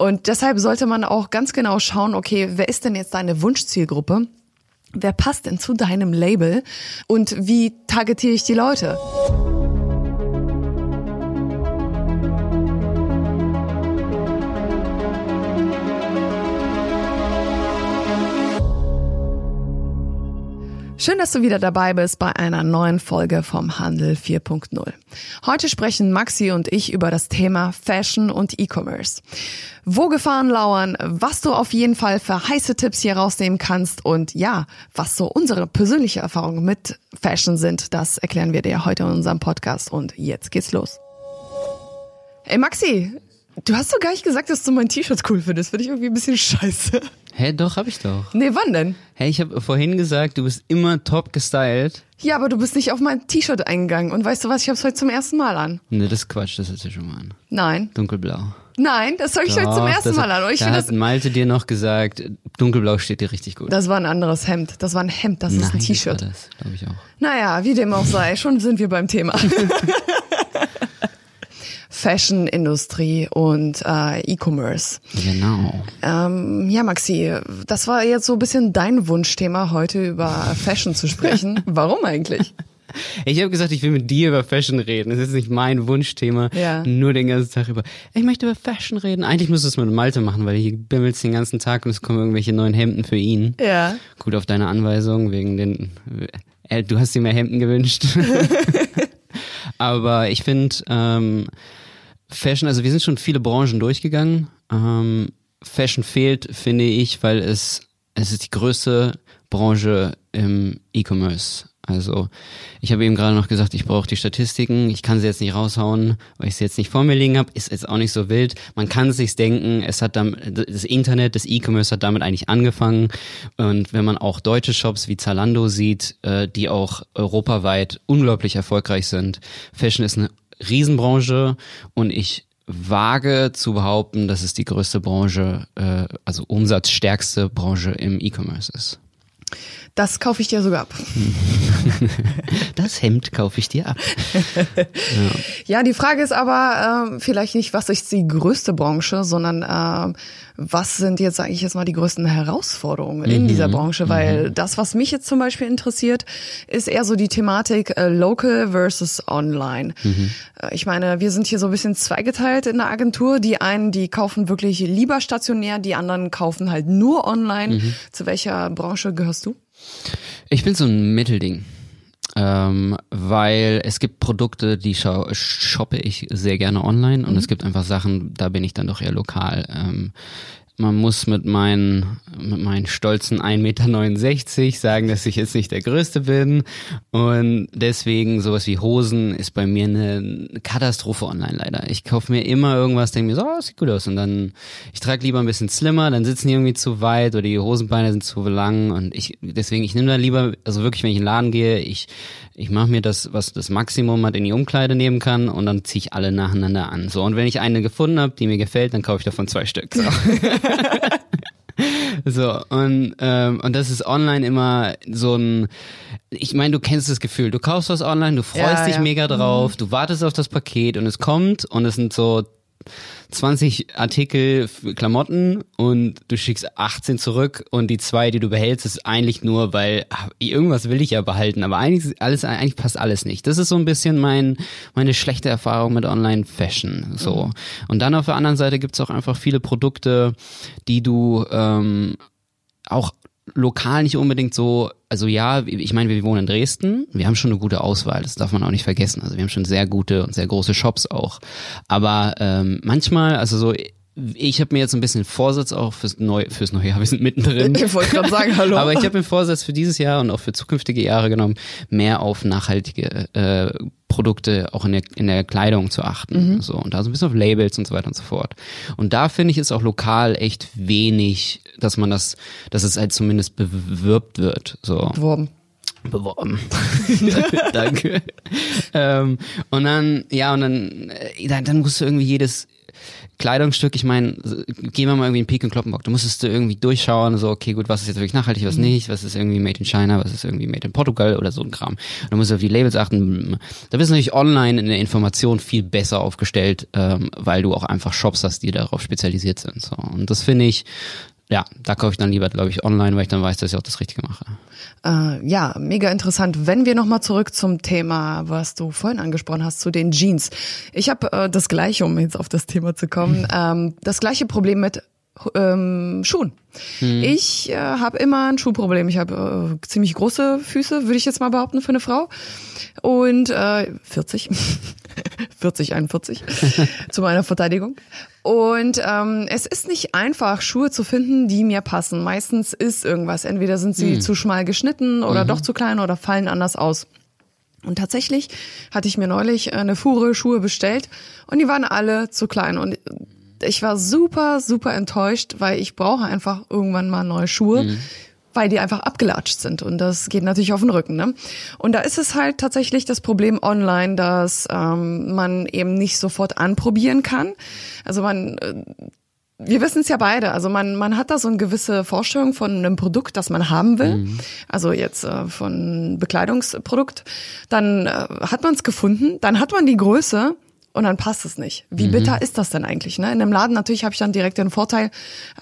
Und deshalb sollte man auch ganz genau schauen, okay, wer ist denn jetzt deine Wunschzielgruppe? Wer passt denn zu deinem Label? Und wie targetiere ich die Leute? Schön, dass du wieder dabei bist bei einer neuen Folge vom Handel 4.0. Heute sprechen Maxi und ich über das Thema Fashion und E-Commerce. Wo Gefahren lauern, was du auf jeden Fall für heiße Tipps hier rausnehmen kannst und ja, was so unsere persönliche Erfahrungen mit Fashion sind, das erklären wir dir heute in unserem Podcast und jetzt geht's los. Ey Maxi, du hast doch gar nicht gesagt, dass du mein T-Shirt cool findest. Finde ich irgendwie ein bisschen scheiße. Hä, doch, hab ich doch. Nee, wann denn? Hä, ich habe vorhin gesagt, du bist immer top gestylt. Ja, aber du bist nicht auf mein T-Shirt eingegangen. Und weißt du was, ich hab's heute zum ersten Mal an. Ne, das ist Quatsch, das ist ja schon mal an. Nein. Dunkelblau. Nein, das habe ich heute zum Doch, ersten das, Mal an. Und ich da hat das, Malte dir noch gesagt, dunkelblau steht dir richtig gut. das war ein anderes Hemd. Das war ein Hemd, das ist ein Nein, T-Shirt. Das glaube ich auch. Naja, wie dem auch sei, schon sind wir beim Thema. Fashion-Industrie und äh, E-Commerce. Genau. Ähm, ja, Maxi, das war jetzt so ein bisschen dein Wunschthema, heute über Fashion zu sprechen. Warum eigentlich? Ich habe gesagt, ich will mit dir über Fashion reden. Das ist nicht mein Wunschthema. Ja. Nur den ganzen Tag über. Ich möchte über Fashion reden. Eigentlich müsstest du es mit Malte machen, weil hier bimmelst den ganzen Tag und es kommen irgendwelche neuen Hemden für ihn. Ja. Gut auf deine Anweisung wegen den. Äh, du hast dir mehr Hemden gewünscht. Aber ich finde ähm, Fashion, also wir sind schon viele Branchen durchgegangen. Ähm, Fashion fehlt, finde ich, weil es es ist die größte Branche im E-Commerce. Also ich habe eben gerade noch gesagt, ich brauche die Statistiken. Ich kann sie jetzt nicht raushauen, weil ich sie jetzt nicht vor mir liegen habe. Ist jetzt auch nicht so wild. Man kann sich's denken. Es hat damit, das Internet, das E-Commerce hat damit eigentlich angefangen. Und wenn man auch deutsche Shops wie Zalando sieht, äh, die auch europaweit unglaublich erfolgreich sind, Fashion ist eine Riesenbranche und ich wage zu behaupten, dass es die größte Branche, äh, also umsatzstärkste Branche im E-Commerce ist. Das kaufe ich dir sogar ab. Das Hemd kaufe ich dir ab. Ja, die Frage ist aber ähm, vielleicht nicht, was ist die größte Branche, sondern ähm, was sind jetzt, sage ich jetzt mal, die größten Herausforderungen in dieser Branche? Weil das, was mich jetzt zum Beispiel interessiert, ist eher so die Thematik äh, Local versus Online. Äh, ich meine, wir sind hier so ein bisschen zweigeteilt in der Agentur. Die einen, die kaufen wirklich lieber stationär, die anderen kaufen halt nur online. Zu welcher Branche gehörst du? Ich bin so ein Mittelding. Ähm, weil es gibt Produkte, die shoppe ich sehr gerne online und es gibt einfach Sachen, da bin ich dann doch eher lokal. Ähm, man muss mit meinen, mit meinen stolzen 1,69 Meter sagen, dass ich jetzt nicht der Größte bin. Und deswegen sowas wie Hosen ist bei mir eine Katastrophe online leider. Ich kaufe mir immer irgendwas, denke mir so, oh, sieht gut aus. Und dann, ich trage lieber ein bisschen slimmer, dann sitzen die irgendwie zu weit oder die Hosenbeine sind zu lang. Und ich, deswegen, ich nehme dann lieber, also wirklich, wenn ich in den Laden gehe, ich, ich mache mir das, was das Maximum hat in die Umkleide nehmen kann und dann ziehe ich alle nacheinander an. So, und wenn ich eine gefunden habe, die mir gefällt, dann kaufe ich davon zwei Stück. So. So, und, ähm, und das ist online immer so ein, ich meine, du kennst das Gefühl, du kaufst was online, du freust Ja, dich ja. mega drauf, du wartest auf das Paket und es kommt und es sind so 20 Artikel für Klamotten und du schickst 18 zurück und die zwei, die du behältst, ist eigentlich nur, weil ach, irgendwas will ich ja behalten, aber eigentlich alles eigentlich passt alles nicht. Das ist so ein bisschen mein meine schlechte Erfahrung mit Online Fashion so. Und dann auf der anderen Seite gibt's auch einfach viele Produkte, die du ähm, auch lokal nicht unbedingt so, also ja, ich meine, wir wohnen in Dresden, wir haben schon eine gute Auswahl, das darf man auch nicht vergessen. Also wir haben schon sehr gute und sehr große Shops auch. Aber ähm, manchmal, also so, ich habe mir jetzt ein bisschen Vorsatz auch fürs neue, fürs neue Jahr, wir sind mittendrin. Ich wollte gerade sagen, hallo. Aber ich habe mir Vorsatz für dieses Jahr und auch für zukünftige Jahre genommen, mehr auf nachhaltige äh, Produkte auch in der, in der Kleidung zu achten. So, und da so ein bisschen auf Labels und so weiter und so fort. Und da finde ich es auch lokal echt wenig, dass man das, dass es halt zumindest bewirbt wird. So Beworben. beworben. Danke. ähm, und dann, ja, und dann, äh, dann, dann musst du irgendwie jedes, Kleidungsstück, ich meine, gehen wir mal irgendwie in Peak und Kloppenbock, du musstest du irgendwie durchschauen, so, okay, gut, was ist jetzt wirklich nachhaltig, was mhm. nicht, was ist irgendwie made in China, was ist irgendwie made in Portugal oder so ein Kram. Du musst auf die Labels achten. Da bist du natürlich online in der Information viel besser aufgestellt, ähm, weil du auch einfach Shops hast, die darauf spezialisiert sind. So. Und das finde ich, ja, da kaufe ich dann lieber, glaube ich, online, weil ich dann weiß, dass ich auch das Richtige mache. Äh, ja, mega interessant. Wenn wir nochmal zurück zum Thema, was du vorhin angesprochen hast, zu den Jeans. Ich habe äh, das gleiche, um jetzt auf das Thema zu kommen, ähm, das gleiche Problem mit ähm, Schuhen. Hm. Ich äh, habe immer ein Schuhproblem. Ich habe äh, ziemlich große Füße, würde ich jetzt mal behaupten, für eine Frau. Und äh, 40. 40, 41 zu meiner Verteidigung. Und ähm, es ist nicht einfach, Schuhe zu finden, die mir passen. Meistens ist irgendwas. Entweder sind sie hm. zu schmal geschnitten oder mhm. doch zu klein oder fallen anders aus. Und tatsächlich hatte ich mir neulich eine Fuhre Schuhe bestellt und die waren alle zu klein. Und ich war super, super enttäuscht, weil ich brauche einfach irgendwann mal neue Schuhe. Mhm weil die einfach abgelatscht sind und das geht natürlich auf den Rücken. Ne? Und da ist es halt tatsächlich das Problem online, dass ähm, man eben nicht sofort anprobieren kann. Also man äh, wir wissen es ja beide. Also man, man hat da so eine gewisse Vorstellung von einem Produkt, das man haben will. Mhm. Also jetzt äh, von Bekleidungsprodukt. Dann äh, hat man es gefunden, dann hat man die Größe und dann passt es nicht. Wie mhm. bitter ist das denn eigentlich? Ne? In einem Laden natürlich habe ich dann direkt den Vorteil,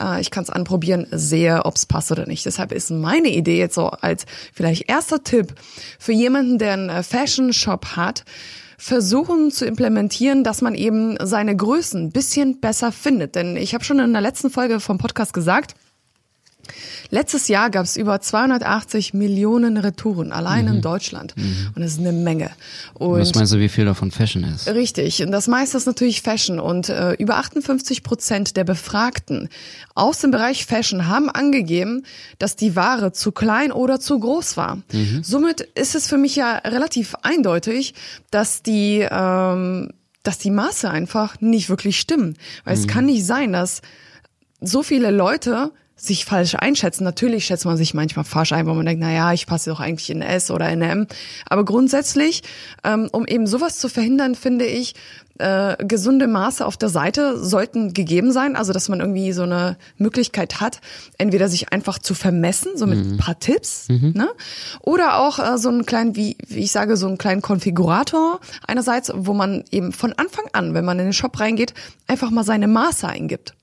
äh, ich kann es anprobieren, sehe, ob es passt oder nicht. Deshalb ist meine Idee jetzt so als vielleicht erster Tipp für jemanden, der einen äh, Fashion Shop hat, versuchen zu implementieren, dass man eben seine Größen bisschen besser findet. Denn ich habe schon in der letzten Folge vom Podcast gesagt, Letztes Jahr gab es über 280 Millionen Retouren, allein mhm. in Deutschland. Mhm. Und das ist eine Menge. Und Was meinst du, wie viel davon Fashion ist? Richtig. Und das meiste ist natürlich Fashion. Und äh, über 58 Prozent der Befragten aus dem Bereich Fashion haben angegeben, dass die Ware zu klein oder zu groß war. Mhm. Somit ist es für mich ja relativ eindeutig, dass die ähm, dass die Maße einfach nicht wirklich stimmen. Weil es mhm. kann nicht sein, dass so viele Leute sich falsch einschätzen. Natürlich schätzt man sich manchmal falsch ein, weil man denkt, na ja, ich passe doch eigentlich in S oder in M. Aber grundsätzlich, ähm, um eben sowas zu verhindern, finde ich, äh, gesunde Maße auf der Seite sollten gegeben sein, also dass man irgendwie so eine Möglichkeit hat, entweder sich einfach zu vermessen, so mit mhm. ein paar Tipps, mhm. ne? oder auch äh, so einen kleinen, wie, wie ich sage, so einen kleinen Konfigurator einerseits, wo man eben von Anfang an, wenn man in den Shop reingeht, einfach mal seine Maße eingibt.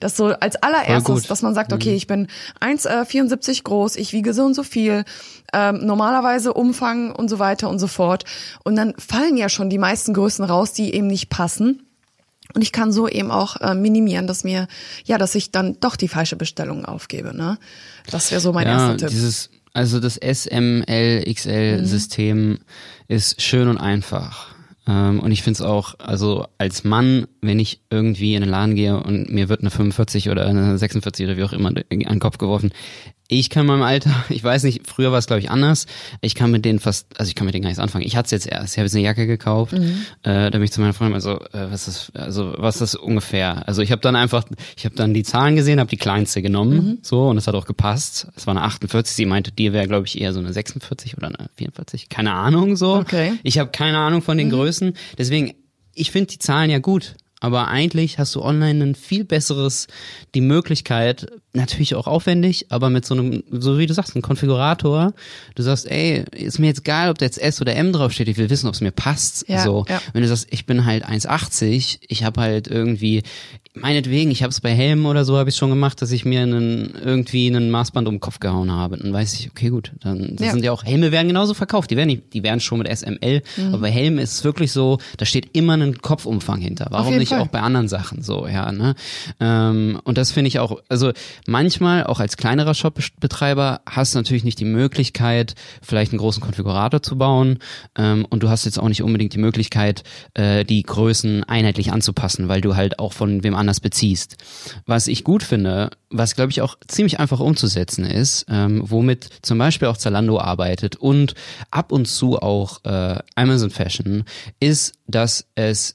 Das so als allererstes, dass man sagt, okay, mhm. ich bin 1,74 äh, groß, ich wiege so und so viel, ähm, normalerweise Umfang und so weiter und so fort. Und dann fallen ja schon die meisten Größen raus, die eben nicht passen. Und ich kann so eben auch äh, minimieren, dass mir, ja, dass ich dann doch die falsche Bestellung aufgebe. Ne? Das wäre so mein ja, erster Tipp. Dieses, also das SML-XL-System mhm. ist schön und einfach. Ähm, und ich finde es auch, also als Mann, wenn ich irgendwie in den Laden gehe und mir wird eine 45 oder eine 46 oder wie auch immer an den Kopf geworfen, ich kann meinem Alter, ich weiß nicht, früher war es glaube ich anders. Ich kann mit denen fast, also ich kann mit denen gar nichts anfangen. Ich hatte es jetzt erst, ich habe jetzt eine Jacke gekauft. Mhm. Äh, da bin ich zu meiner Freundin also, äh, was ist, also was ist ungefähr? Also ich habe dann einfach, ich habe dann die Zahlen gesehen, habe die kleinste genommen, mhm. so und es hat auch gepasst. Es war eine 48. Sie meinte, die wäre glaube ich eher so eine 46 oder eine 44. Keine Ahnung so. Okay. Ich habe keine Ahnung von den mhm. Größen. Deswegen, ich finde die Zahlen ja gut. Aber eigentlich hast du online ein viel besseres, die Möglichkeit, natürlich auch aufwendig, aber mit so einem, so wie du sagst, ein Konfigurator. Du sagst, ey, ist mir jetzt egal, ob da jetzt S oder M draufsteht, ich will wissen, ob es mir passt. Ja, so, ja. wenn du sagst, ich bin halt 1,80, ich habe halt irgendwie, meinetwegen, ich habe es bei Helmen oder so habe ich schon gemacht, dass ich mir einen irgendwie einen Maßband um den Kopf gehauen habe. Dann weiß ich, okay, gut, dann das ja. sind ja auch Helme werden genauso verkauft. Die werden nicht, die werden schon mit SML, mhm. aber bei Helmen ist es wirklich so, da steht immer ein Kopfumfang hinter. Warum nicht Fall. auch bei anderen Sachen so, ja, ne? Ähm, und das finde ich auch, also manchmal auch als kleinerer Shopbetreiber hast du natürlich nicht die Möglichkeit, vielleicht einen großen Konfigurator zu bauen ähm, und du hast jetzt auch nicht unbedingt die Möglichkeit, äh, die Größen einheitlich anzupassen, weil du halt auch von wem anders beziehst. Was ich gut finde, was glaube ich auch ziemlich einfach umzusetzen ist, ähm, womit zum Beispiel auch Zalando arbeitet und ab und zu auch äh, Amazon Fashion, ist, dass es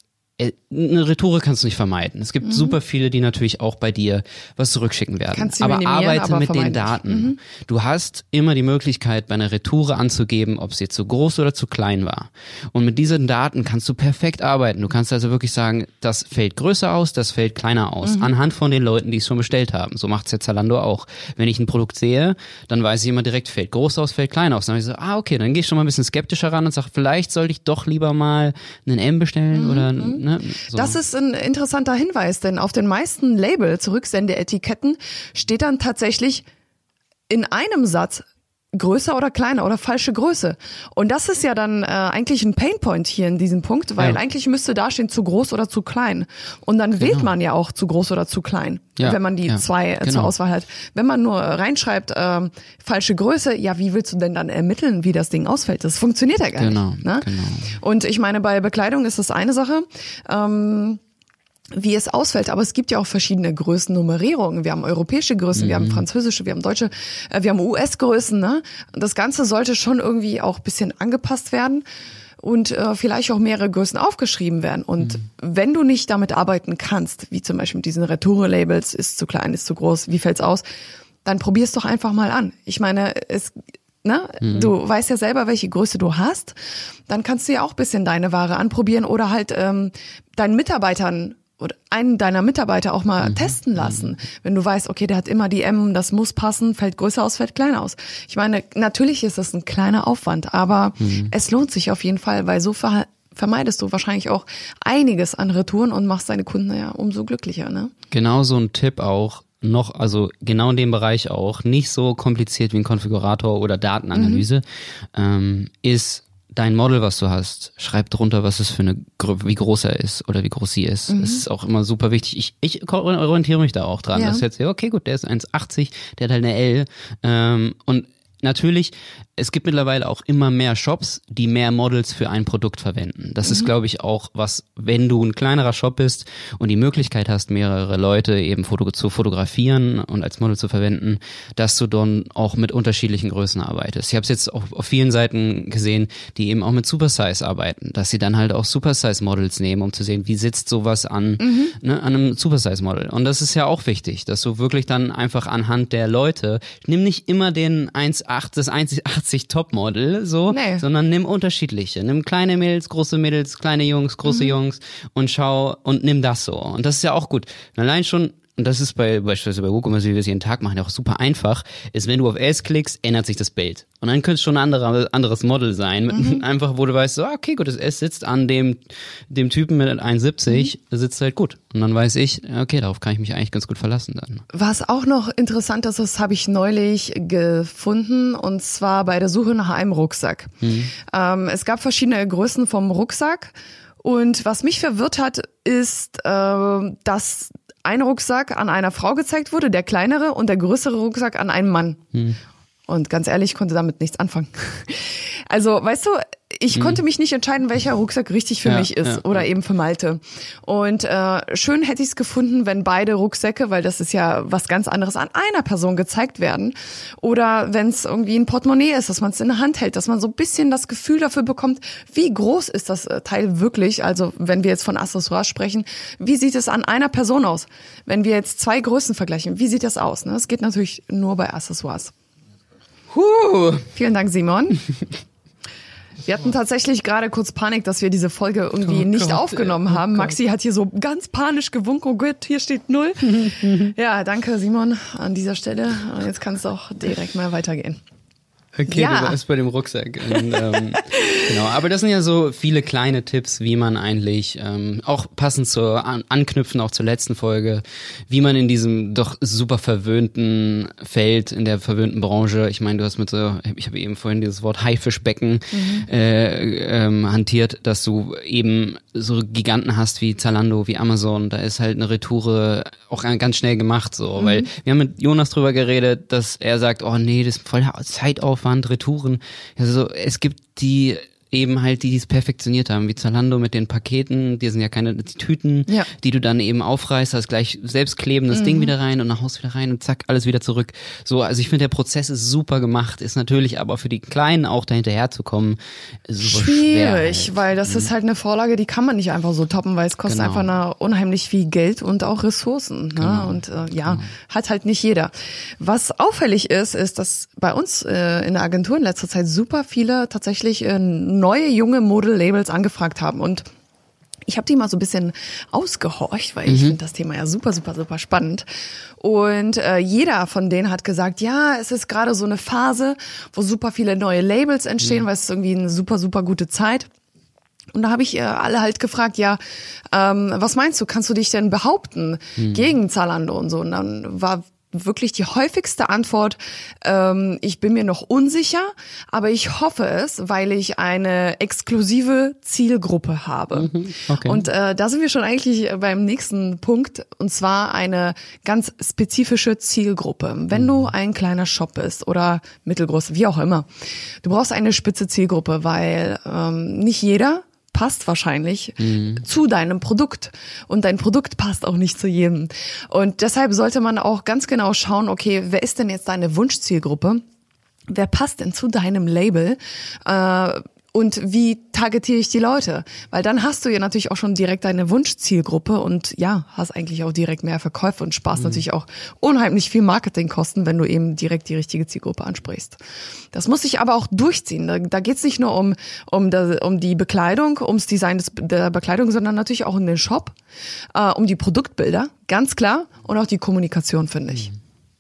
eine Retoure kannst du nicht vermeiden. Es gibt mhm. super viele, die natürlich auch bei dir was zurückschicken werden. Kannst aber arbeite aber mit den Daten. Mhm. Du hast immer die Möglichkeit, bei einer Retoure anzugeben, ob sie zu groß oder zu klein war. Und mit diesen Daten kannst du perfekt arbeiten. Du kannst also wirklich sagen, das fällt größer aus, das fällt kleiner aus, mhm. anhand von den Leuten, die es schon bestellt haben. So macht's ja Zalando auch. Wenn ich ein Produkt sehe, dann weiß ich immer direkt, fällt groß aus, fällt klein aus. Dann habe ich so, ah, okay, dann gehe ich schon mal ein bisschen skeptischer ran und sage, vielleicht sollte ich doch lieber mal einen M bestellen mhm. oder ne, so. Das ist ein interessanter Hinweis, denn auf den meisten Labels, Rücksende-Etiketten, steht dann tatsächlich in einem Satz größer oder kleiner oder falsche Größe. Und das ist ja dann äh, eigentlich ein Painpoint hier in diesem Punkt, weil ja. eigentlich müsste da stehen zu groß oder zu klein. Und dann genau. wählt man ja auch zu groß oder zu klein, ja. wenn man die ja. zwei äh, genau. zur Auswahl hat. Wenn man nur reinschreibt, äh, falsche Größe, ja, wie willst du denn dann ermitteln, wie das Ding ausfällt? Das funktioniert ja gar genau. nicht. Ne? Genau. Und ich meine, bei Bekleidung ist das eine Sache. Ähm, wie es ausfällt. Aber es gibt ja auch verschiedene Größennummerierungen. Wir haben europäische Größen, mhm. wir haben mhm. französische, wir haben deutsche, äh, wir haben US-Größen. Ne? Das Ganze sollte schon irgendwie auch bisschen angepasst werden und äh, vielleicht auch mehrere Größen aufgeschrieben werden. Und mhm. wenn du nicht damit arbeiten kannst, wie zum Beispiel mit diesen Retour-Labels, ist zu klein, ist zu groß, wie fällt's aus, dann probier's doch einfach mal an. Ich meine, es Ne? Mhm. Du weißt ja selber, welche Größe du hast. Dann kannst du ja auch bisschen deine Ware anprobieren oder halt ähm, deinen Mitarbeitern oder einen deiner Mitarbeiter auch mal mhm. testen lassen. Mhm. Wenn du weißt, okay, der hat immer die M, das muss passen, fällt größer aus, fällt kleiner aus. Ich meine, natürlich ist das ein kleiner Aufwand, aber mhm. es lohnt sich auf jeden Fall, weil so ver vermeidest du wahrscheinlich auch einiges an Retouren und machst deine Kunden ja umso glücklicher, ne? Genau so ein Tipp auch, noch, also genau in dem Bereich auch, nicht so kompliziert wie ein Konfigurator oder Datenanalyse, mhm. ähm, ist dein Model, was du hast, schreib drunter, was es für eine, wie groß er ist oder wie groß sie ist. Mhm. Das ist auch immer super wichtig. Ich, ich orientiere mich da auch dran. Ja. Das jetzt, okay, gut, der ist 1,80, der hat halt eine L. Ähm, und natürlich es gibt mittlerweile auch immer mehr Shops, die mehr Models für ein Produkt verwenden. Das mhm. ist, glaube ich, auch was, wenn du ein kleinerer Shop bist und die Möglichkeit hast, mehrere Leute eben foto zu fotografieren und als Model zu verwenden, dass du dann auch mit unterschiedlichen Größen arbeitest. Ich habe es jetzt auch auf vielen Seiten gesehen, die eben auch mit Supersize arbeiten, dass sie dann halt auch Supersize-Models nehmen, um zu sehen, wie sitzt sowas an, mhm. ne, an einem Supersize-Model. Und das ist ja auch wichtig, dass du wirklich dann einfach anhand der Leute, nimm nicht immer den 1,8, das 1,8 80 Topmodel, so, nee. sondern nimm unterschiedliche. Nimm kleine Mädels, große Mädels, kleine Jungs, große mhm. Jungs und schau und nimm das so. Und das ist ja auch gut. allein schon und das ist bei beispielsweise bei WooCommerce, wie wir es jeden Tag machen, auch super einfach, ist, wenn du auf S klickst, ändert sich das Bild. Und dann könnte es schon ein anderer, anderes Model sein, mhm. einfach wo du weißt, so, ah, okay, gut, das S sitzt an dem, dem Typen mit 1,70, mhm. sitzt halt gut. Und dann weiß ich, okay, darauf kann ich mich eigentlich ganz gut verlassen dann. Was auch noch interessant ist, das habe ich neulich gefunden, und zwar bei der Suche nach einem Rucksack. Mhm. Ähm, es gab verschiedene Größen vom Rucksack. Und was mich verwirrt hat, ist, äh, dass ein Rucksack an einer Frau gezeigt wurde, der kleinere, und der größere Rucksack an einem Mann. Hm. Und ganz ehrlich, ich konnte damit nichts anfangen. Also, weißt du, ich hm. konnte mich nicht entscheiden, welcher Rucksack richtig für ja, mich ist ja, oder eben für Malte. Und äh, schön hätte ich es gefunden, wenn beide Rucksäcke, weil das ist ja was ganz anderes, an einer Person gezeigt werden. Oder wenn es irgendwie ein Portemonnaie ist, dass man es in der Hand hält, dass man so ein bisschen das Gefühl dafür bekommt, wie groß ist das äh, Teil wirklich. Also wenn wir jetzt von Accessoires sprechen, wie sieht es an einer Person aus? Wenn wir jetzt zwei Größen vergleichen, wie sieht das aus? Ne? Das geht natürlich nur bei Accessoires. Huh. Vielen Dank, Simon. Wir hatten tatsächlich gerade kurz Panik, dass wir diese Folge irgendwie oh nicht Gott, aufgenommen oh haben. Maxi hat hier so ganz panisch gewunken, oh Gott, hier steht null. ja, danke Simon an dieser Stelle. Und jetzt kann es auch direkt mal weitergehen. Okay, ja. du warst bei dem Rucksack. Und, ähm, genau, aber das sind ja so viele kleine Tipps, wie man eigentlich ähm, auch passend zur an, anknüpfen auch zur letzten Folge, wie man in diesem doch super verwöhnten Feld in der verwöhnten Branche, ich meine, du hast mit so, ich habe eben vorhin dieses Wort Haifischbecken mhm. äh, ähm, hantiert, dass du eben so Giganten hast wie Zalando, wie Amazon, da ist halt eine Retoure auch ganz schnell gemacht so, mhm. weil wir haben mit Jonas drüber geredet, dass er sagt, oh nee, das ist voll Zeitaufwand Aufwand, Retouren. Also es gibt die eben halt die, die es perfektioniert haben, wie Zalando mit den Paketen, die sind ja keine die Tüten, Ja. die du dann eben aufreißt, hast gleich selbst klebendes Ding wieder rein und nach Hause wieder rein und zack, alles wieder zurück. So, also ich finde, der Prozess ist super gemacht, ist natürlich aber für die Kleinen auch dahinterher zu kommen, super schwer. Schwierig, halt. weil das ist halt eine Vorlage, die kann man nicht einfach so toppen, weil es kostet Genau. einfach unheimlich viel Geld und auch Ressourcen. Ne? Genau. Und äh, ja, hat halt nicht jeder. Was auffällig ist, ist, dass bei uns äh, in der Agentur in letzter Zeit super viele tatsächlich äh, neue junge Model-Labels angefragt haben und ich habe die mal so ein bisschen ausgehorcht, weil ich finde das Thema ja super, super, super spannend. Und äh, jeder von denen hat gesagt, ja, es ist gerade so eine Phase, wo super viele neue Labels entstehen, weil es ist irgendwie eine super, super gute Zeit. Und da habe ich äh, alle halt gefragt, ja, ähm, was meinst du, kannst du dich denn behaupten gegen Zalando und so? Und dann war wirklich die häufigste Antwort, ähm, ich bin mir noch unsicher, aber ich hoffe es, weil ich eine exklusive Zielgruppe habe. okay. Und äh, da sind wir schon eigentlich beim nächsten Punkt, und zwar eine ganz spezifische Zielgruppe. Wenn du ein kleiner Shop bist oder mittelgroß, wie auch immer, du brauchst eine spitze Zielgruppe, weil ähm, nicht jeder passt wahrscheinlich zu deinem Produkt und dein Produkt passt auch nicht zu jedem. Und deshalb sollte man auch ganz genau schauen, okay, wer ist denn jetzt deine Wunschzielgruppe? Wer passt denn zu deinem Label? Äh, und wie targetiere ich die Leute? Weil dann hast du ja natürlich auch schon direkt deine Wunschzielgruppe und ja, hast eigentlich auch direkt mehr Verkäufe und sparst natürlich auch unheimlich viel Marketingkosten, wenn du eben direkt die richtige Zielgruppe ansprichst. Das muss sich aber auch durchziehen. Da, da geht es nicht nur um, um, das, um die Bekleidung, ums Design des, der Bekleidung, sondern natürlich auch um den Shop, äh, um die Produktbilder, ganz klar, und auch die Kommunikation, finde ich.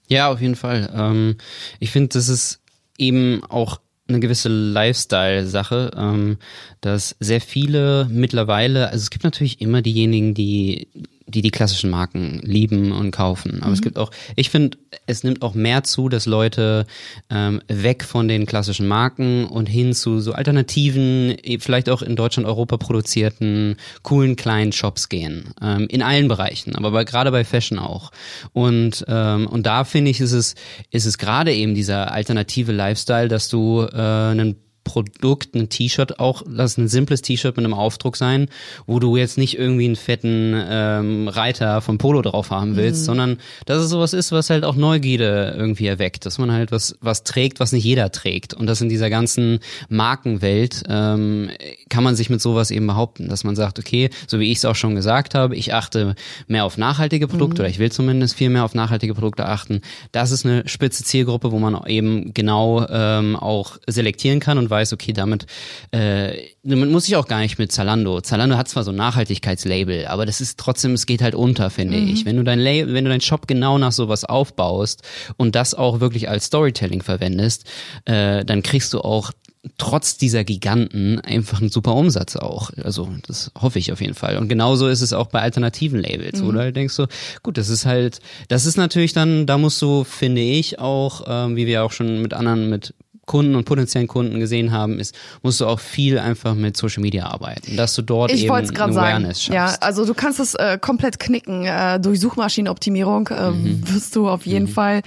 Ja, auf jeden Fall. Ähm, ich finde, das ist eben auch eine gewisse Lifestyle-Sache, ähm, dass sehr viele mittlerweile, also es gibt natürlich immer diejenigen, die die die klassischen Marken lieben und kaufen. Aber es gibt auch, ich finde, es nimmt auch mehr zu, dass Leute ähm, weg von den klassischen Marken und hin zu so alternativen, eh, vielleicht auch in Deutschland, Europa produzierten, coolen kleinen Shops gehen. Ähm, in allen Bereichen, aber bei, gerade bei Fashion auch. Und, ähm, und da finde ich, ist es, ist es gerade eben dieser alternative Lifestyle, dass du äh, einen Produkt, ein T-Shirt auch, lass ein simples T-Shirt mit einem Aufdruck sein, wo du jetzt nicht irgendwie einen fetten ähm, Reiter vom Polo drauf haben willst, sondern dass es sowas ist, was halt auch Neugierde irgendwie erweckt, dass man halt was was trägt, was nicht jeder trägt. Und das in dieser ganzen Markenwelt ähm, kann man sich mit sowas eben behaupten, dass man sagt, okay, so wie ich es auch schon gesagt habe, ich achte mehr auf nachhaltige Produkte oder ich will zumindest viel mehr auf nachhaltige Produkte achten. Das ist eine spitze Zielgruppe, wo man eben genau ähm, auch selektieren kann und weiß, okay, damit, äh, damit muss ich auch gar nicht mit Zalando. Zalando hat zwar so ein Nachhaltigkeitslabel, aber das ist trotzdem, es geht halt unter, finde ich. Wenn du dein Label, wenn du deinen Shop genau nach sowas aufbaust und das auch wirklich als Storytelling verwendest, äh, dann kriegst du auch trotz dieser Giganten einfach einen super Umsatz auch. Also das hoffe ich auf jeden Fall. Und genauso ist es auch bei alternativen Labels, wo du halt denkst so, gut, das ist halt, das ist natürlich dann, da musst du, finde ich, auch, ähm, wie wir auch schon mit anderen, mit Kunden und potenziellen Kunden gesehen haben, ist, musst du auch viel einfach mit Social Media arbeiten, dass du dort Ich eben eine sagen. Awareness Ja, schaffst. also du kannst es äh, komplett knicken. Äh, durch Suchmaschinenoptimierung äh, Mhm. wirst du auf jeden Fall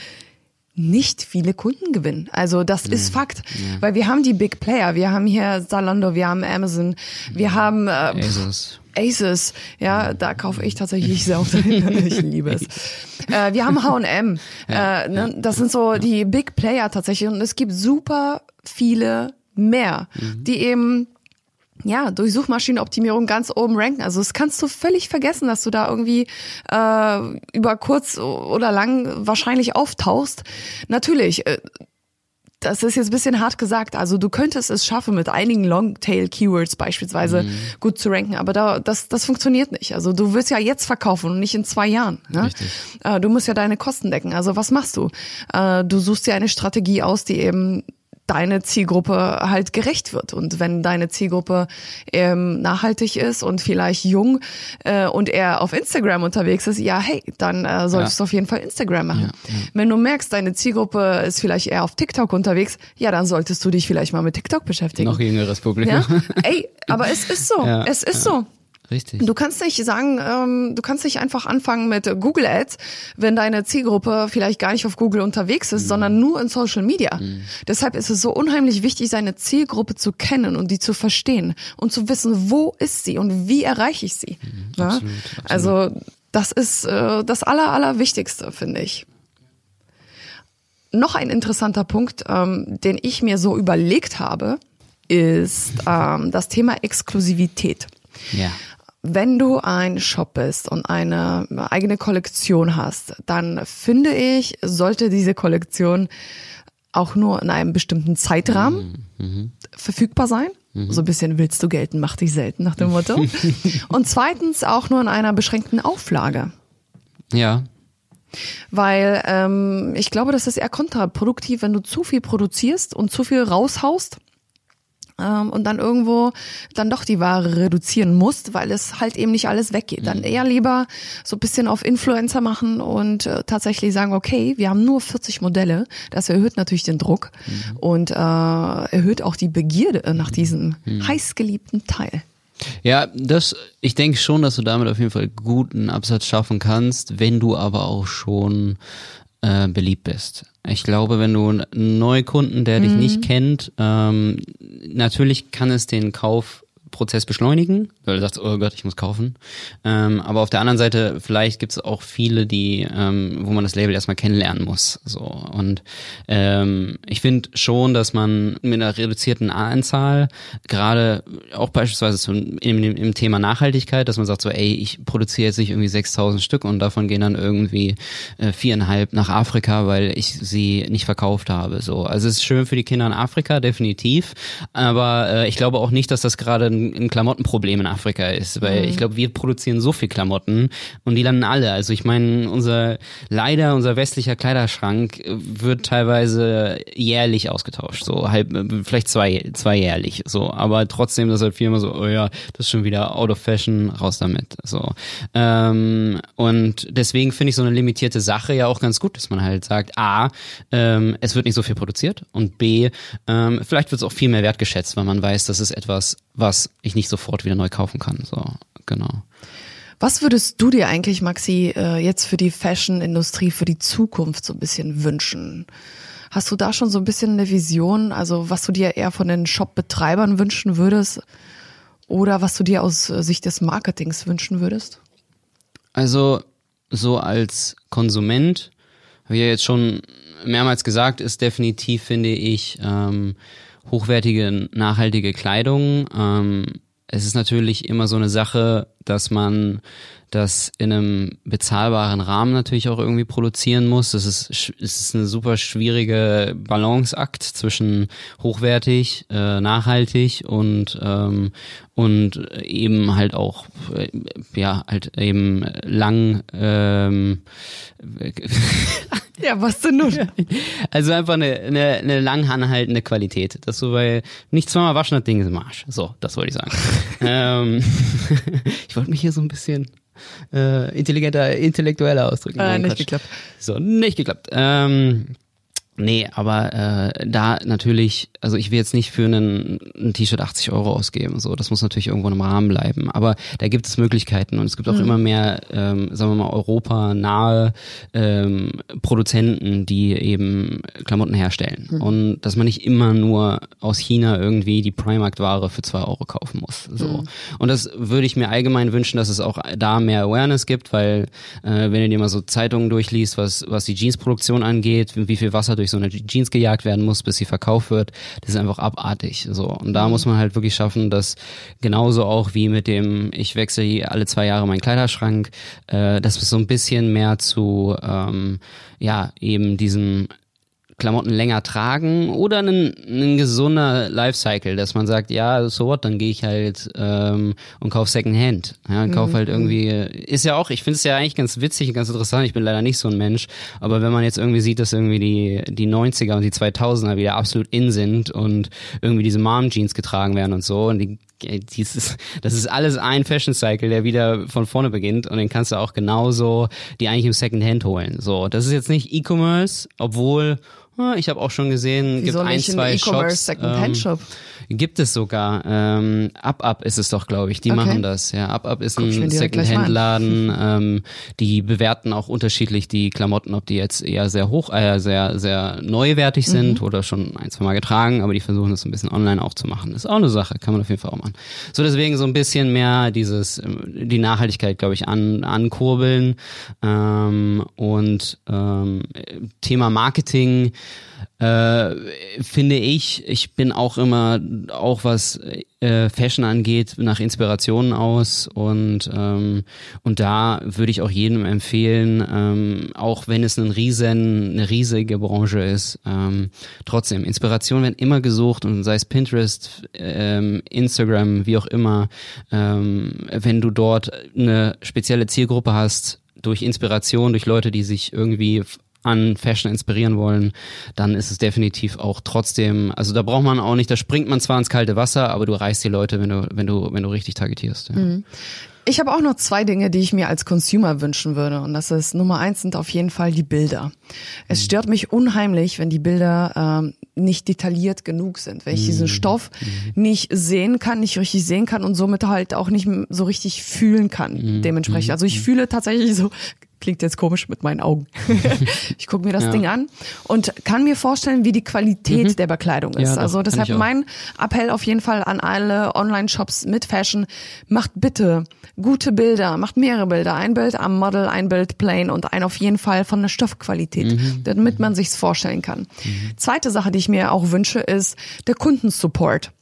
nicht viele Kunden gewinnen. Also das ist Fakt, weil wir haben die Big Player, wir haben hier Zalando, wir haben Amazon, wir haben äh, ASOS. Aces, ja, da kaufe ich tatsächlich sehr oft ein. Ich liebe es. Äh, wir haben H&M, äh, ne? das sind so die Big Player tatsächlich und es gibt super viele mehr, die eben ja, durch Suchmaschinenoptimierung ganz oben ranken. Also das kannst du völlig vergessen, dass du da irgendwie äh, über kurz oder lang wahrscheinlich auftauchst. Natürlich, äh, das ist jetzt ein bisschen hart gesagt. Also du könntest es schaffen, mit einigen Longtail-Keywords beispielsweise gut zu ranken, aber da, das, das funktioniert nicht. Also du wirst ja jetzt verkaufen und nicht in zwei Jahren. Ne? Richtig. Äh, du musst ja deine Kosten decken. Also was machst du? Äh, du suchst dir eine Strategie aus, die eben deine Zielgruppe halt gerecht wird. Und wenn deine Zielgruppe ähm, nachhaltig ist und vielleicht jung äh, und eher auf Instagram unterwegs ist, ja, hey, dann äh, solltest du auf jeden Fall Instagram machen. Wenn du merkst, deine Zielgruppe ist vielleicht eher auf TikTok unterwegs, ja, dann solltest du dich vielleicht mal mit TikTok beschäftigen. Noch jüngeres Publikum. ja? Ey, aber es ist so. Ja, es ist so. Richtig. Du kannst nicht sagen, ähm, du kannst nicht einfach anfangen mit Google Ads, wenn deine Zielgruppe vielleicht gar nicht auf Google unterwegs ist, mhm. sondern nur in Social Media. Mhm. Deshalb ist es so unheimlich wichtig, seine Zielgruppe zu kennen und die zu verstehen und zu wissen, wo ist sie und wie erreiche ich sie. Mhm, ja? absolut, absolut. Also das ist äh, das Aller, Allerwichtigste, finde ich. Noch ein interessanter Punkt, ähm, den ich mir so überlegt habe, ist ähm, das Thema Exklusivität. Ja wenn du ein Shop bist und eine eigene Kollektion hast, dann finde ich, sollte diese Kollektion auch nur in einem bestimmten Zeitrahmen mhm. mhm. verfügbar sein. Mhm. So ein bisschen willst du gelten, mach dich selten nach dem Motto. und zweitens auch nur in einer beschränkten Auflage. Ja. Weil ähm, ich glaube, das ist eher kontraproduktiv, wenn du zu viel produzierst und zu viel raushaust ähm, und dann irgendwo dann doch die Ware reduzieren musst, weil es halt eben nicht alles weggeht. Dann mhm. eher lieber so ein bisschen auf Influencer machen und äh, tatsächlich sagen, okay, wir haben nur 40 Modelle. Das erhöht natürlich den Druck mhm. und äh, erhöht auch die Begierde nach diesem mhm. heißgeliebten Teil. Ja, das, ich denke schon, dass du damit auf jeden Fall guten Absatz schaffen kannst, wenn du aber auch schon äh, beliebt bist. Ich glaube, wenn du einen Neukunden, der dich mhm. nicht kennt, ähm, natürlich kann es den Kauf Prozess beschleunigen, weil du sagst, oh Gott, ich muss kaufen. Ähm, aber auf der anderen Seite, vielleicht gibt es auch viele, die, ähm, wo man das Label erstmal kennenlernen muss. So. Und ähm, ich finde schon, dass man mit einer reduzierten Anzahl, gerade auch beispielsweise im, im, im, Thema Nachhaltigkeit, dass man sagt so, ey, ich produziere jetzt nicht irgendwie 6000 Stück und davon gehen dann irgendwie äh, viereinhalb nach Afrika, weil ich sie nicht verkauft habe. So. Also es ist schön für die Kinder in Afrika, definitiv. Aber äh, ich glaube auch nicht, dass das gerade ein ein, Klamottenproblem in Afrika ist, weil mhm. ich glaube, wir produzieren so viel Klamotten und die landen alle. Also ich meine, unser leider unser westlicher Kleiderschrank wird teilweise jährlich ausgetauscht, so halb vielleicht zwei zwei jährlich, so, aber trotzdem, dass halt Firma so, oh ja, das ist schon wieder out of fashion, raus damit, so. Ähm, und deswegen finde ich so eine limitierte Sache ja auch ganz gut, dass man halt sagt, a, ähm, es wird nicht so viel produziert und b, ähm, vielleicht wird es auch viel mehr wertgeschätzt, weil man weiß, das ist etwas, was ich nicht sofort wieder neu kaufen kann. So, genau. Was würdest du dir eigentlich, Maxi, äh, jetzt für die Fashion-Industrie, für die Zukunft so ein bisschen wünschen? Hast du da schon so ein bisschen eine Vision, also was du dir eher von den Shop-Betreibern wünschen würdest oder was du dir aus äh, Sicht des Marketings wünschen würdest? Also so als Konsument, ich ja jetzt schon mehrmals gesagt, ist definitiv, finde ich, ähm, hochwertige, nachhaltige Kleidung. Ähm, es ist natürlich immer so eine Sache, dass man das in einem bezahlbaren Rahmen natürlich auch irgendwie produzieren muss. Das ist, es ist eine super schwierige Balanceakt zwischen hochwertig, äh, nachhaltig und ähm, und eben halt auch äh, ja halt eben lang ähm, Ja, was denn nun? Also einfach eine, eine, eine lang anhaltende Qualität. Dass du bei nicht zweimal waschen, das Ding ist im Arsch. So, das wollte ich sagen. ähm, ich wollte mich hier so ein bisschen äh, intelligenter, intellektueller ausdrücken. Äh, nicht Quatsch. geklappt. So, nicht geklappt. Ähm, Nee, aber äh, da natürlich, also ich will jetzt nicht für einen, ein T-Shirt 80 Euro ausgeben, so das muss natürlich irgendwo im Rahmen bleiben. Aber da gibt es Möglichkeiten und es gibt auch mhm. immer mehr, ähm, sagen wir mal, europaнаhe ähm, Produzenten, die eben Klamotten herstellen. Mhm. Und dass man nicht immer nur aus China irgendwie die Primark-Ware für zwei Euro kaufen muss. So. Mhm. Und das würde ich mir allgemein wünschen, dass es auch da mehr Awareness gibt, weil äh, wenn du dir mal so Zeitungen durchliest, was, was die Jeansproduktion angeht, wie viel Wasser durch so eine Jeans gejagt werden muss, bis sie verkauft wird, das ist einfach abartig. So. Und da mhm. muss man halt wirklich schaffen, dass genauso auch wie mit dem, ich wechsle alle zwei Jahre meinen Kleiderschrank, äh, dass es so ein bisschen mehr zu ähm, ja, eben diesem Klamotten länger tragen oder ein, ein gesunder Lifecycle, dass man sagt, ja, so what, dann gehe ich halt ähm, und kauf Secondhand. Ja, und mhm. halt irgendwie, ist ja auch, ich finde es ja eigentlich ganz witzig und ganz interessant, ich bin leider nicht so ein Mensch, aber wenn man jetzt irgendwie sieht, dass irgendwie die, die 90er und die 2000er wieder absolut in sind und irgendwie diese Mom-Jeans getragen werden und so und die dieses, das ist alles ein Fashion Cycle, der wieder von vorne beginnt und den kannst du auch genauso die eigentlich im Secondhand holen. So, das ist jetzt nicht E-Commerce, obwohl Ich habe auch schon gesehen, Wieso gibt ein, zwei E-Commerce Shops. Ähm, Shop? Gibt es sogar. Ähm, UpUp ist es doch, glaube ich. Die Okay. machen das. Ja, UpUp ist Guck ein Secondhand-Laden. Ähm, die bewerten auch unterschiedlich die Klamotten, ob die jetzt eher sehr hoch, äh, sehr, sehr neuwertig sind Mhm. oder schon ein, zwei Mal getragen, aber die versuchen das ein bisschen online auch zu machen. Ist auch eine Sache, kann man auf jeden Fall auch machen. So deswegen so ein bisschen mehr dieses, ähm, die Nachhaltigkeit, glaube ich, an, ankurbeln. Ähm, und ähm, Thema Marketing, äh, finde ich, ich bin auch immer, auch was äh, Fashion angeht, nach Inspirationen aus und ähm, und da würde ich auch jedem empfehlen, ähm, auch wenn es ein riesen, eine riesige Branche ist, ähm, trotzdem Inspiration werden immer gesucht und sei es Pinterest, ähm, Instagram, wie auch immer, ähm, wenn du dort eine spezielle Zielgruppe hast, durch Inspiration, durch Leute, die sich irgendwie an Fashion inspirieren wollen, dann ist es definitiv auch trotzdem, also da braucht man auch nicht, da springt man zwar ins kalte Wasser, aber du reißt die Leute, wenn du, wenn du, wenn du richtig targetierst. Ja. Ich habe auch noch zwei Dinge, die ich mir als Consumer wünschen würde. Und das ist Nummer eins sind auf jeden Fall die Bilder. Es stört mich unheimlich, wenn die Bilder ähm, nicht detailliert genug sind. Wenn ich diesen Stoff nicht sehen kann, nicht richtig sehen kann und somit halt auch nicht so richtig fühlen kann. Dementsprechend. Also ich fühle tatsächlich so, klingt jetzt komisch mit meinen Augen. ich gucke mir das Ja. Ding an und kann mir vorstellen, wie die Qualität der Bekleidung ist. Ja, also deshalb mein Appell auf jeden Fall an alle Online-Shops mit Fashion, macht bitte gute Bilder, macht mehrere Bilder. Ein Bild am Model, ein Bild plain und ein auf jeden Fall von der Stoffqualität, Mhm. damit man sich's vorstellen kann. Zweite Sache, die ich mir auch wünsche, ist der Kundensupport.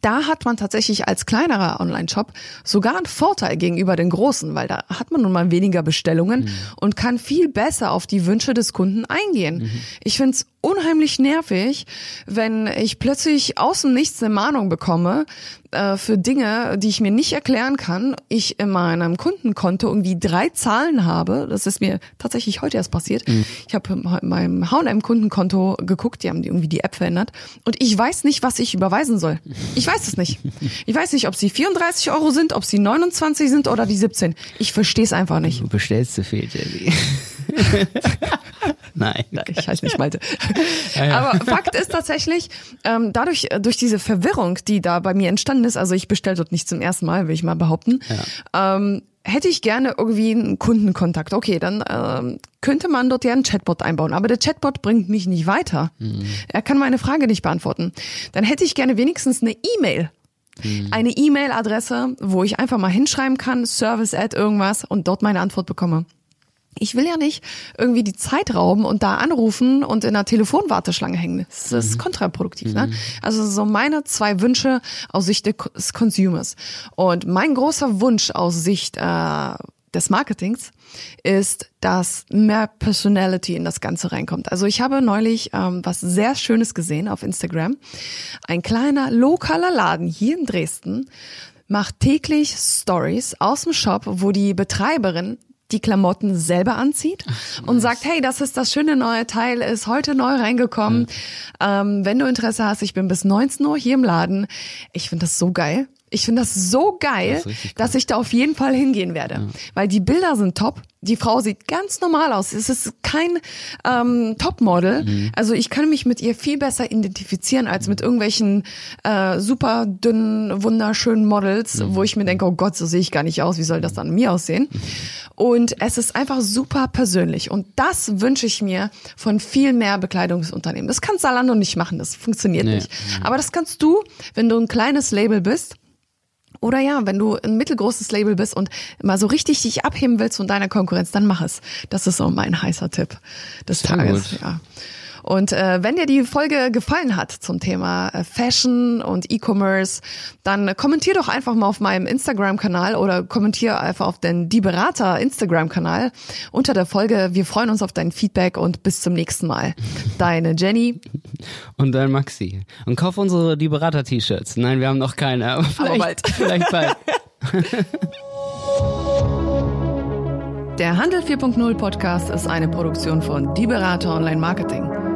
Da hat man tatsächlich als kleinerer Online-Shop sogar einen Vorteil gegenüber den großen, weil da hat man nun mal weniger Bestellungen Mhm. und kann viel besser auf die Wünsche des Kunden eingehen. Mhm. Ich find's unheimlich nervig, wenn ich plötzlich aus dem Nichts eine Mahnung bekomme äh, für Dinge, die ich mir nicht erklären kann. Ich in meinem Kundenkonto irgendwie drei Zahlen habe. Das ist mir tatsächlich heute erst passiert. Ich habe in meinem H&M Kundenkonto geguckt, die haben die irgendwie die App verändert und ich weiß nicht, was ich überweisen soll. Ich weiß es nicht. Ich weiß nicht, ob sie 34 Euro sind, ob sie 29 sind oder die 17. Ich verstehe es einfach nicht. Du bestellst zu viel, Jelly. Nein. Ich heiße nicht Malte. Aber Fakt ist tatsächlich, ähm, dadurch, äh, durch diese Verwirrung, die da bei mir entstanden ist, also ich bestelle dort nicht zum ersten Mal, will ich mal behaupten, ähm, hätte ich gerne irgendwie einen Kundenkontakt. Okay, dann ähm, könnte man dort ja einen Chatbot einbauen. Aber der Chatbot bringt mich nicht weiter. Er kann meine Frage nicht beantworten. Dann hätte ich gerne wenigstens eine E-Mail. Eine E-Mail-Adresse, wo ich einfach mal hinschreiben kann, Service at irgendwas und dort meine Antwort bekomme. Ich will ja nicht irgendwie die Zeit rauben und da anrufen und in einer Telefonwarteschlange hängen. Das ist kontraproduktiv. Ne? Also so meine zwei Wünsche aus Sicht des Consumers. Und mein großer Wunsch aus Sicht äh, des Marketings ist, dass mehr Personality in das Ganze reinkommt. Also ich habe neulich ähm, was sehr Schönes gesehen auf Instagram. Ein kleiner lokaler Laden hier in Dresden macht täglich Stories aus dem Shop, wo die Betreiberin die Klamotten selber anzieht und sagt, hey, das ist das schöne neue Teil, ist heute neu reingekommen. Ähm, wenn du Interesse hast, ich bin bis 19 Uhr hier im Laden. Ich finde das so geil. Ich finde das so geil, Das cool. dass ich da auf jeden Fall hingehen werde. Weil die Bilder sind top. Die Frau sieht ganz normal aus. Es ist kein ähm, Topmodel. Mhm. Also ich kann mich mit ihr viel besser identifizieren als mit irgendwelchen äh, super dünnen, wunderschönen Models, Mhm. wo ich mir denke, oh Gott, so sehe ich gar nicht aus. Wie soll das dann an mir aussehen? Und es ist einfach super persönlich. Und das wünsche ich mir von viel mehr Bekleidungsunternehmen. Das kann Zalando nicht machen. Das funktioniert Nee. nicht. Aber das kannst du, wenn du ein kleines Label bist. Oder ja, wenn du ein mittelgroßes Label bist und mal so richtig dich abheben willst von deiner Konkurrenz, dann mach es. Das ist so mein heißer Tipp des Sehr Tages. gut. Ja. Und äh, wenn dir die Folge gefallen hat zum Thema äh, Fashion und E-Commerce, dann kommentier doch einfach mal auf meinem Instagram-Kanal oder kommentier einfach auf den Die Berater Instagram-Kanal unter der Folge. Wir freuen uns auf dein Feedback und bis zum nächsten Mal. Deine Jenny. Und dann Maxi. Und kauf unsere Die Berater-T-Shirts. Nein, wir haben noch keine, aber vielleicht bald. Vielleicht bald. Der Handel 4.0 Podcast ist eine Produktion von Die Berater Online Marketing.